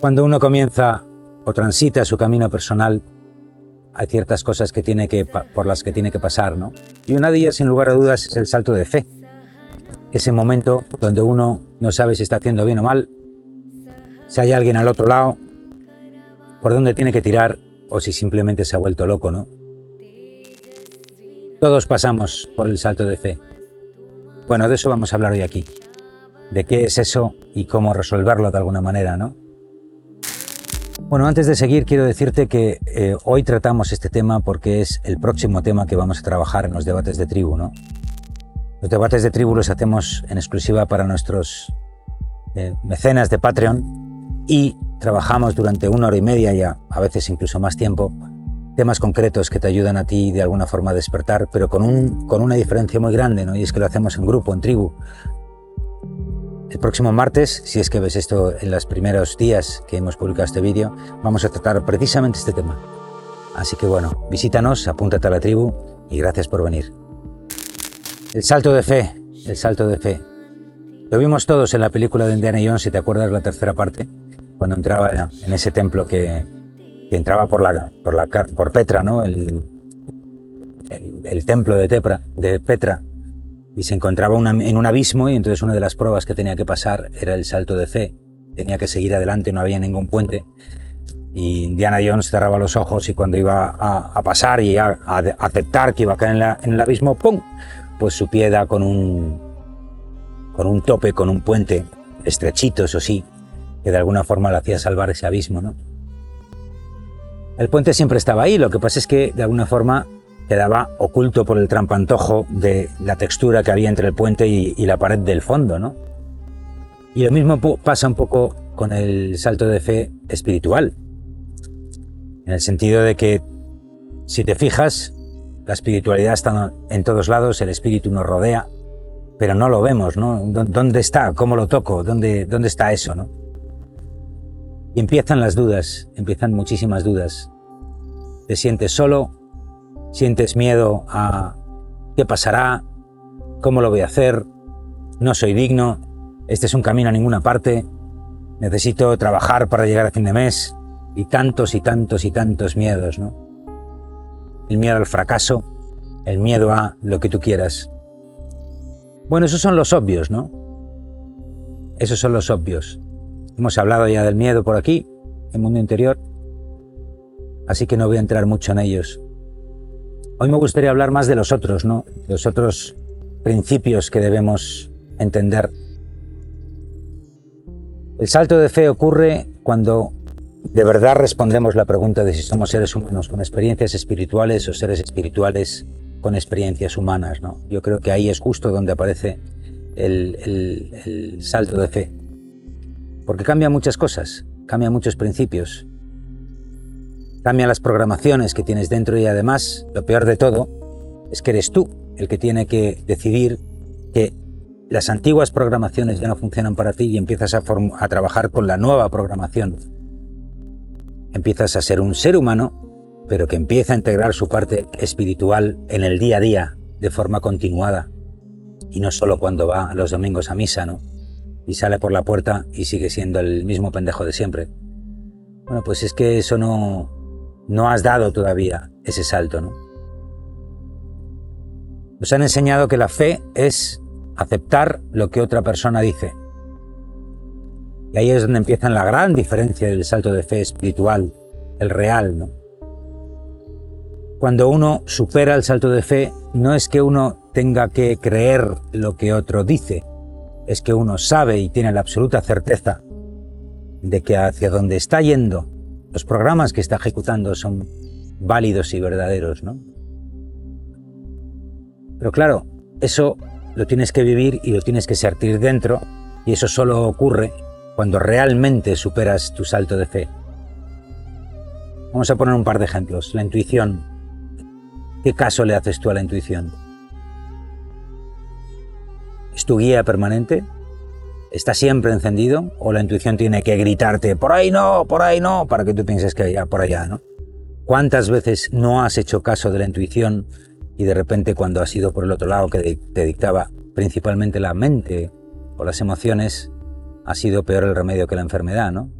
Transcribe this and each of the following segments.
Cuando uno comienza o transita su camino personal, hay ciertas cosas que tiene que, por las que tiene que pasar, ¿no? Y una de ellas, sin lugar a dudas, es el salto de fe. Ese momento donde uno no sabe si está haciendo bien o mal, si hay alguien al otro lado, por dónde tiene que tirar o si simplemente se ha vuelto loco, ¿no? Todos pasamos por el salto de fe. Bueno, de eso vamos a hablar hoy aquí. De qué es eso y cómo resolverlo de alguna manera, ¿no? Bueno, antes de seguir quiero decirte que eh, hoy tratamos este tema porque es el próximo tema que vamos a trabajar en los debates de tribu, ¿no? Los debates de tribu los hacemos en exclusiva para nuestros eh, mecenas de Patreon y trabajamos durante una hora y media ya, a veces incluso más tiempo, temas concretos que te ayudan a ti de alguna forma a despertar, pero con, un, con una diferencia muy grande, ¿no? Y es que lo hacemos en grupo, en tribu. El próximo martes, si es que ves esto en los primeros días que hemos publicado este vídeo, vamos a tratar precisamente este tema. Así que bueno, visítanos, apúntate a la tribu y gracias por venir. El salto de fe, el salto de fe. Lo vimos todos en la película de Indiana Jones, si te acuerdas la tercera parte, cuando entraba en ese templo que, entraba por la, por la por Petra, ¿no? El, el, templo de, Tepra, de Petra, y se encontraba en un abismo y entonces una de las pruebas que tenía que pasar era el salto de fe. Tenía que seguir adelante, no había ningún puente. Y Indiana Jones cerraba los ojos y cuando iba a, pasar y a, aceptar que iba a caer en, el abismo, ¡pum! Pues su pie da con un, con un tope, con un puente, estrechito, eso sí, que de alguna forma le hacía salvar ese abismo, ¿no? El puente siempre estaba ahí, lo que pasa es que de alguna forma quedaba oculto por el trampantojo de la textura que había entre el puente y, la pared del fondo, ¿no? Y lo mismo pasa un poco con el salto de fe espiritual, en el sentido de que si te fijas, la espiritualidad está en todos lados, el espíritu nos rodea, pero no lo vemos, ¿no? ¿Dónde está? ¿Cómo lo toco? ¿Dónde, dónde está eso, no? Y empiezan las dudas, empiezan muchísimas dudas. Te sientes solo, sientes miedo a qué pasará, cómo lo voy a hacer, no soy digno, este es un camino a ninguna parte, necesito trabajar para llegar a fin de mes, y tantos y tantos y tantos miedos, ¿no? El miedo al fracaso, el miedo a lo que tú quieras. Bueno, esos son los obvios, ¿no? Esos son los obvios. Hemos hablado ya del miedo por aquí, en mundo interior, así que no voy a entrar mucho en ellos. Hoy me gustaría hablar más de los otros, ¿no? Los otros principios que debemos entender. El salto de fe ocurre cuando de verdad respondemos la pregunta de si somos seres humanos con experiencias espirituales o seres espirituales con experiencias humanas. Yo creo que ahí es justo donde aparece el salto de fe. Porque cambia muchas cosas, cambia muchos principios, Cambia las programaciones que tienes dentro y además, lo peor de todo, es que eres tú el que tiene que decidir que las antiguas programaciones ya no funcionan para ti y empiezas a, a trabajar con la nueva programación. Empiezas a ser un ser humano, pero que empieza a integrar su parte espiritual en el día a día de forma continuada. Y no solo cuando va los domingos a misa, ¿no? Y sale por la puerta y sigue siendo el mismo pendejo de siempre. Bueno, pues es que eso no, no has dado todavía ese salto, ¿no? Nos han enseñado que la fe es aceptar lo que otra persona dice. Y ahí es donde empieza la gran diferencia del salto de fe espiritual, el real, ¿no? Cuando uno supera el salto de fe, no es que uno tenga que creer lo que otro dice, es que uno sabe y tiene la absoluta certeza de que hacia donde está yendo los programas que está ejecutando son válidos y verdaderos, ¿no? Pero claro, eso lo tienes que vivir y lo tienes que sentir dentro y eso solo ocurre cuando realmente superas tu salto de fe. Vamos a poner un par de ejemplos. La intuición. ¿Qué caso le haces tú a la intuición? ¿Es tu guía permanente? Está siempre encendido o la intuición tiene que gritarte, por ahí no, por ahí no, para que tú pienses que ya por allá, ¿no? ¿Cuántas veces no has hecho caso de la intuición y de repente cuando has ido por el otro lado que te dictaba principalmente la mente o las emociones, ha sido peor el remedio que la enfermedad, ¿no?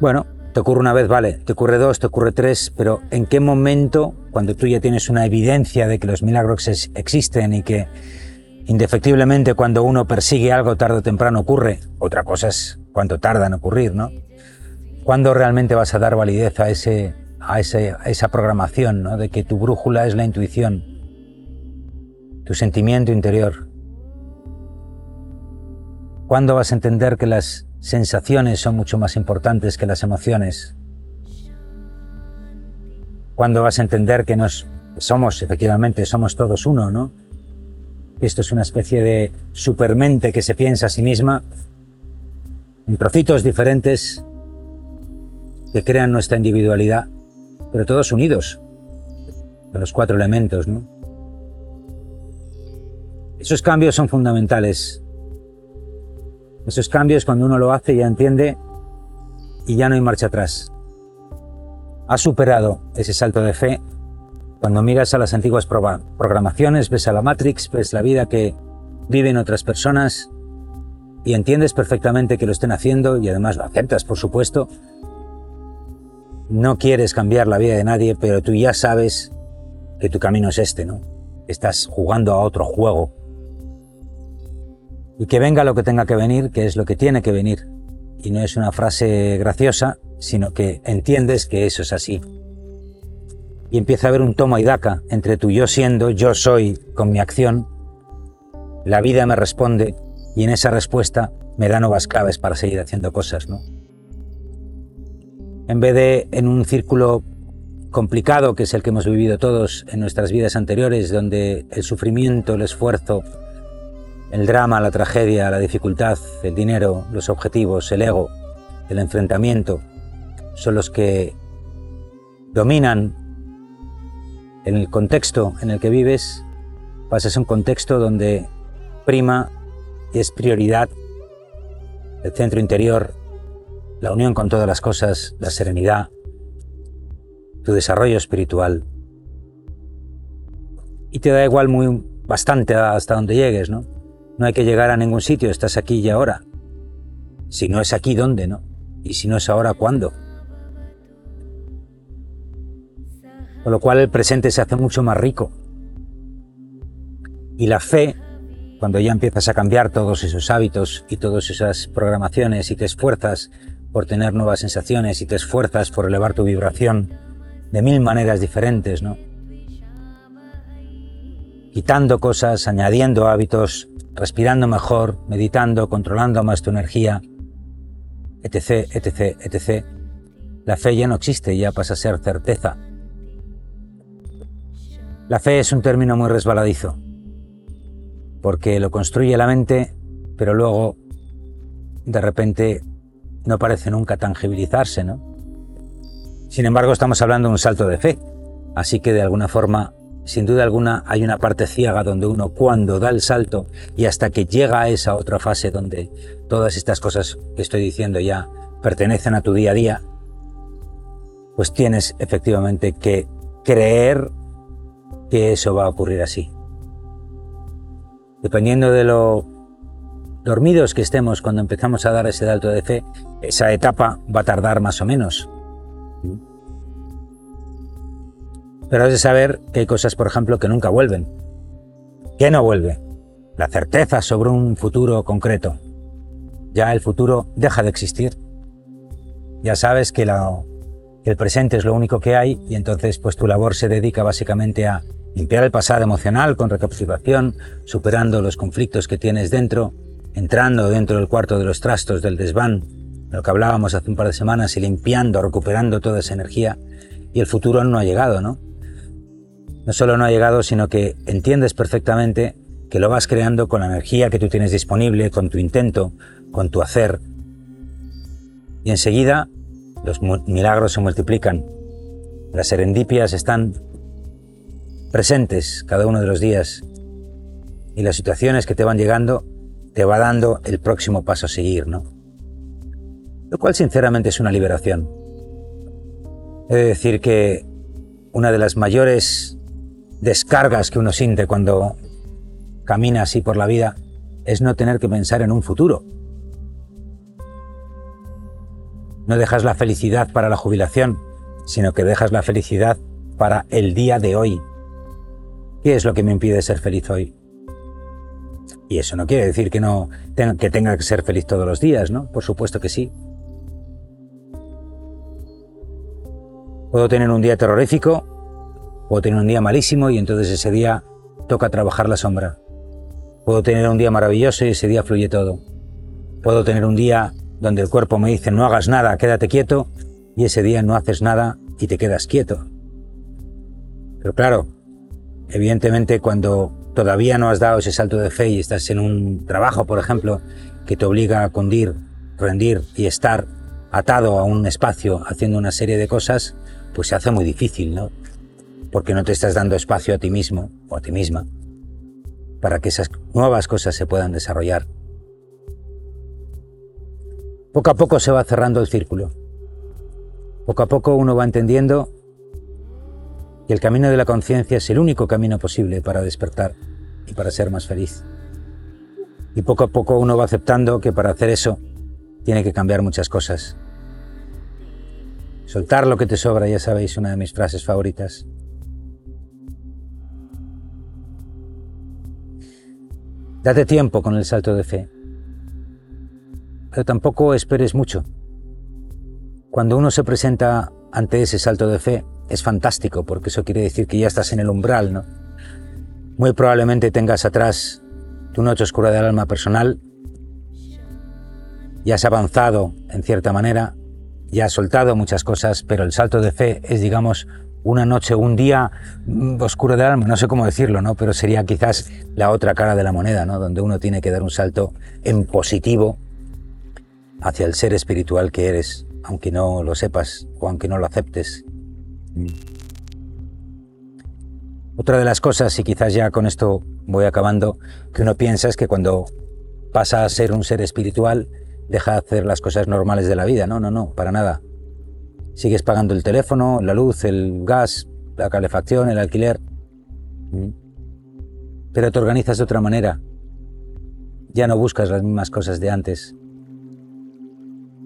Bueno, te ocurre una vez, vale, te ocurre dos, te ocurre tres, pero ¿en qué momento, cuando tú ya tienes una evidencia de que los milagros existen y que indefectiblemente cuando uno persigue algo tarde o temprano ocurre, otra cosa es cuánto tarda en ocurrir, ¿no? ¿Cuándo realmente vas a dar validez a, ese, a, esa programación, ¿no? de que tu brújula es la intuición, tu sentimiento interior? ¿Cuándo vas a entender que las sensaciones son mucho más importantes que las emociones. Cuando vas a entender que nos somos, efectivamente, somos todos uno, ¿no? Esto es una especie de supermente que se piensa a sí misma en trocitos diferentes que crean nuestra individualidad, pero todos unidos, de los cuatro elementos, ¿no? Esos cambios son fundamentales esos cambios cuando uno lo hace ya entiende y ya no hay marcha atrás. Has superado ese salto de fe cuando miras a las antiguas programaciones, ves a la Matrix, ves la vida que viven otras personas y entiendes perfectamente que lo estén haciendo y además lo aceptas, por supuesto. No quieres cambiar la vida de nadie, pero tú ya sabes que tu camino es este, ¿no? Estás jugando a otro juego y que venga lo que tenga que venir, que es lo que tiene que venir. Y no es una frase graciosa, sino que entiendes que eso es así. Y empieza a haber un toma y daca entre tu yo siendo, yo soy, con mi acción. La vida me responde y en esa respuesta me da nuevas claves para seguir haciendo cosas, ¿no? En vez de en un círculo complicado que es el que hemos vivido todos en nuestras vidas anteriores, donde el sufrimiento, el esfuerzo, el drama, la tragedia, la dificultad, el dinero, los objetivos, el ego, el enfrentamiento, son los que dominan en el contexto en el que vives, pasas a un contexto donde prima y es prioridad el centro interior, la unión con todas las cosas, la serenidad, tu desarrollo espiritual. Y te da igual muy bastante hasta donde llegues, ¿no? No hay que llegar a ningún sitio, estás aquí y ahora. Si no es aquí, ¿dónde, no? Y si no es ahora, ¿cuándo? Con lo cual el presente se hace mucho más rico. Y la fe, cuando ya empiezas a cambiar todos esos hábitos y todas esas programaciones y te esfuerzas por tener nuevas sensaciones y te esfuerzas por elevar tu vibración de mil maneras diferentes, ¿no? Quitando cosas, añadiendo hábitos, respirando mejor, meditando, controlando más tu energía, etc., etc., etc., la fe ya no existe, ya pasa a ser certeza. La fe es un término muy resbaladizo, porque lo construye la mente, pero luego, de repente, no parece nunca tangibilizarse, ¿no? Sin embargo, estamos hablando de un salto de fe, así que de alguna forma sin duda alguna hay una parte ciega donde uno cuando da el salto y hasta que llega a esa otra fase donde todas estas cosas que estoy diciendo ya pertenecen a tu día a día, pues tienes efectivamente que creer que eso va a ocurrir así. Dependiendo de lo dormidos que estemos cuando empezamos a dar ese salto de fe, esa etapa va a tardar más o menos. Pero has de saber que hay cosas, por ejemplo, que nunca vuelven. ¿Qué no vuelve? La certeza sobre un futuro concreto. Ya el futuro deja de existir. Ya sabes que, el presente es lo único que hay y entonces pues tu labor se dedica básicamente a limpiar el pasado emocional con recapitulación, superando los conflictos que tienes dentro, entrando dentro del cuarto de los trastos del desván, lo que hablábamos hace un par de semanas, y limpiando, recuperando toda esa energía, y el futuro no ha llegado, ¿no? no solo no ha llegado, sino que entiendes perfectamente que lo vas creando con la energía que tú tienes disponible, con tu intento, con tu hacer. Y enseguida los milagros se multiplican. Las serendipias están presentes cada uno de los días y las situaciones que te van llegando te va dando el próximo paso a seguir, ¿no? Lo cual sinceramente es una liberación. He de decir que una de las mayores descargas que uno siente cuando camina así por la vida es no tener que pensar en un futuro. No dejas la felicidad para la jubilación, sino que dejas la felicidad para el día de hoy. ¿Qué es lo que me impide ser feliz hoy? Y eso no quiere decir que no tenga, que tenga que ser feliz todos los días, ¿no? Por supuesto que sí. Puedo tener un día terrorífico, puedo tener un día malísimo y entonces ese día toca trabajar la sombra. Puedo tener un día maravilloso y ese día fluye todo. Puedo tener un día donde el cuerpo me dice no hagas nada, quédate quieto y ese día no haces nada y te quedas quieto. Pero claro, evidentemente cuando todavía no has dado ese salto de fe y estás en un trabajo, por ejemplo, que te obliga a cundir, rendir y estar atado a un espacio haciendo una serie de cosas, pues se hace muy difícil, ¿no? Porque no te estás dando espacio a ti mismo o a ti misma para que esas nuevas cosas se puedan desarrollar. Poco a poco se va cerrando el círculo. Poco a poco uno va entendiendo que el camino de la conciencia es el único camino posible para despertar y para ser más feliz. Y poco a poco uno va aceptando que para hacer eso tiene que cambiar muchas cosas. Soltar lo que te sobra, ya sabéis, una de mis frases favoritas. Date tiempo con el salto de fe, pero tampoco esperes mucho. Cuando uno se presenta ante ese salto de fe, es fantástico, porque eso quiere decir que ya estás en el umbral, ¿no? Muy probablemente tengas atrás tu noche oscura del alma personal, ya has avanzado en cierta manera, ya has soltado muchas cosas, pero el salto de fe es, digamos, una noche, un día mm, oscuro del alma, no sé cómo decirlo, ¿no? Pero sería quizás la otra cara de la moneda, ¿no? Donde uno tiene que dar un salto en positivo hacia el ser espiritual que eres, aunque no lo sepas o aunque no lo aceptes. Mm. Otra de las cosas, y quizás ya con esto voy acabando, que uno piensa es que cuando pasa a ser un ser espiritual, deja de hacer las cosas normales de la vida. No, no, no, para nada. Sigues pagando el teléfono, la luz, el gas, la calefacción, el alquiler. Mm. Pero te organizas de otra manera. Ya no buscas las mismas cosas de antes.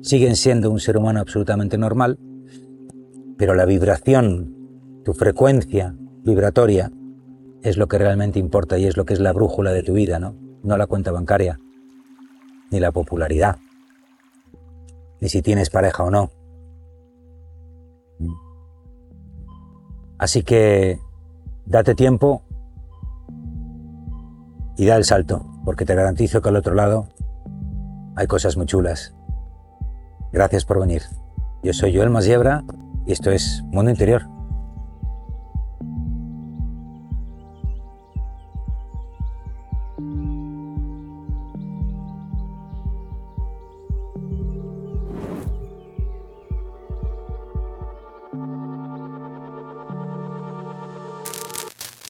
Siguen siendo un ser humano absolutamente normal, pero la vibración, tu frecuencia vibratoria, es lo que realmente importa y es lo que es la brújula de tu vida, ¿no? No la cuenta bancaria, ni la popularidad, ni si tienes pareja o no. Así que date tiempo y da el salto, porque te garantizo que al otro lado hay cosas muy chulas. Gracias por venir. Yo soy Joel Masiebra esto es Mundo Interior.